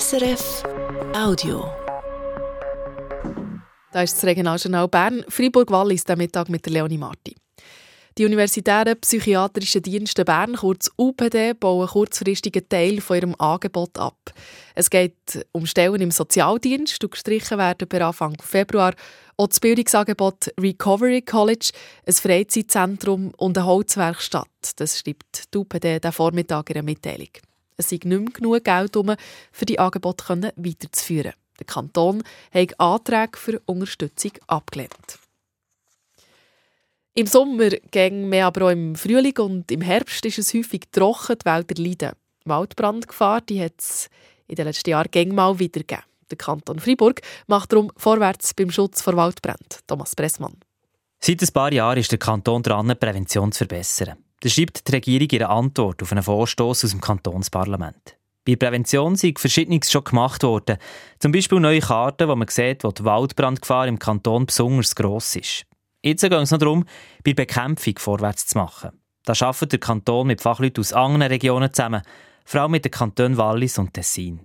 SRF Audio. Da ist das Regionaljournal Bern, Fribourg-Wallis, der Mittag mit Leonie Marti. Die Universitären Psychiatrischen Dienste Bern, kurz UPD, bauen kurzfristigen Teil von ihrem Angebot ab. Es geht um Stellen im Sozialdienst, die gestrichen werden per Anfang Februar. Auch das Bildungsangebot Recovery College, ein Freizeitzentrum und eine Holzwerkstatt. Das schreibt die UPD den Vormittag in einer Mitteilung. Es sei nicht mehr genug Geld, um für die Angebote weiterzuführen. Der Kanton hat Anträge für Unterstützung abgelehnt. Im Sommer, ging mehr aber auch im Frühling und im Herbst ist es häufig trocken, die Wälder leiden. Waldbrandgefahr die hat es in den letzten Jahren gäng mal wieder gegeben. Der Kanton Freiburg macht darum vorwärts beim Schutz vor Waldbränden. Thomas Pressmann. Seit ein paar Jahren ist der Kanton dran, Prävention zu verbessern. Das schreibt die Regierung ihre Antwort auf einen Vorstoß aus dem Kantonsparlament. Bei Prävention sind Verschiedenes schon gemacht worden. Zum Beispiel neue Karten, wo man sieht, wo die Waldbrandgefahr im Kanton besonders gross ist. Jetzt geht es noch darum, bei Bekämpfung vorwärts zu machen. Da arbeitet der Kanton mit Fachleuten aus anderen Regionen zusammen, vor allem mit den Kantonen Wallis und Tessin.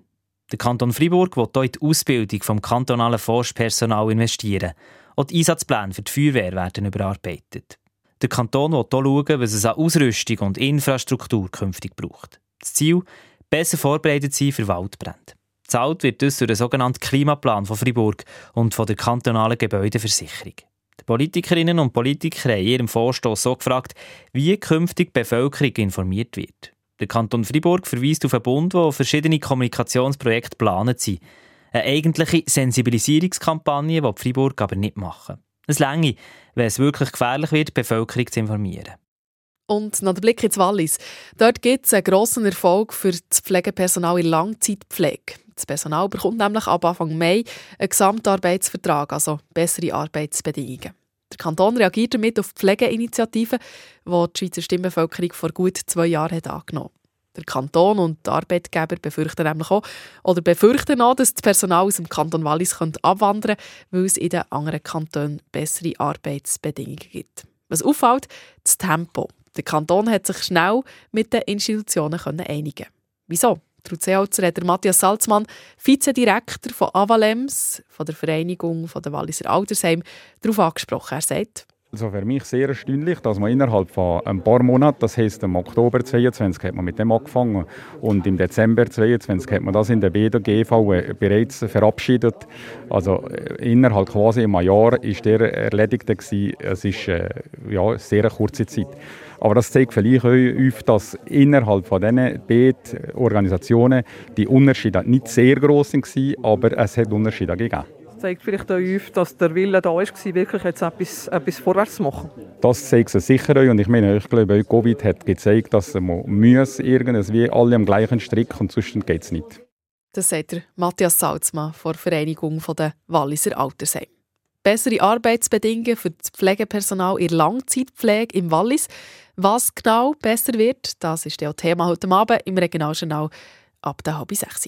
Der Kanton Fribourg will hier in die Ausbildung des kantonalen Forschpersonal investieren. Auch die Einsatzpläne für die Feuerwehr werden überarbeitet. Der Kanton will hier schauen, was es an Ausrüstung und Infrastruktur künftig braucht. Das Ziel, besser vorbereitet sein für Waldbrände. Zahlt wird das durch den sogenannten Klimaplan von Fribourg und von der kantonalen Gebäudeversicherung. Die Politikerinnen und Politiker haben in ihrem Vorstoß so gefragt, wie künftig die Bevölkerung informiert wird. Der Kanton Fribourg verweist auf einen Bund, wo verschiedene Kommunikationsprojekte geplant sind. Eine eigentliche Sensibilisierungskampagne, die, die Fribourg aber nicht machen. Es länge, wenn es wirklich gefährlich wird, die Bevölkerung zu informieren. Und noch der Blick ins Wallis. Dort gibt es einen grossen Erfolg für das Pflegepersonal in Langzeitpflege. Das Personal bekommt nämlich ab Anfang Mai einen Gesamtarbeitsvertrag, also bessere Arbeitsbedingungen. Der Kanton reagiert damit auf die Pflegeinitiative, die die Schweizer Stimmbevölkerung vor gut zwei Jahren hat angenommen Der Kanton und die Arbeitgeber befürchten nämlich auch, oder befürchten auch, dass das Personal aus dem Kanton Wallis abwandern könnte, weil es in den anderen Kantonen bessere Arbeitsbedingungen gibt. Was auffällt, das Tempo. Der Kanton hat sich schnell mit den Institutionen einigen Wieso? Der CH-Redner Matthias Salzmann, Vizedirektor von Avalems, von der Vereinigung der Walliser Altersheim, darauf angesprochen. Er sagt, also für mich sehr erstaunlich, dass man innerhalb von ein paar Monaten, das heisst im Oktober 2022 hat man mit dem angefangen und im Dezember 2022 hat man das in der BDGV bereits verabschiedet. Also äh, innerhalb quasi einem Jahr ist der erledigt. Es ist äh, ja eine sehr kurze Zeit. Aber das zeigt vielleicht auf, dass innerhalb von diesen beiden Organisationen die Unterschiede nicht sehr groß waren, aber es hat Unterschiede gegeben. Das zeigt vielleicht auch auf, dass der Wille da war, wirklich jetzt etwas, etwas vorwärts zu machen. Das zeigt es sicher auch. Und ich meine, ich glaube, Covid hat gezeigt, dass man muss irgendwie alle am gleichen Strick und sonst geht es nicht. Das sagt der Matthias Salzmann von der Vereinigung der Walliser Altersheim. Bessere Arbeitsbedingungen für das Pflegepersonal in Langzeitpflege im Wallis. Was genau besser wird, das ist ja Thema heute Abend im Regionaljournal ab der halb sechs.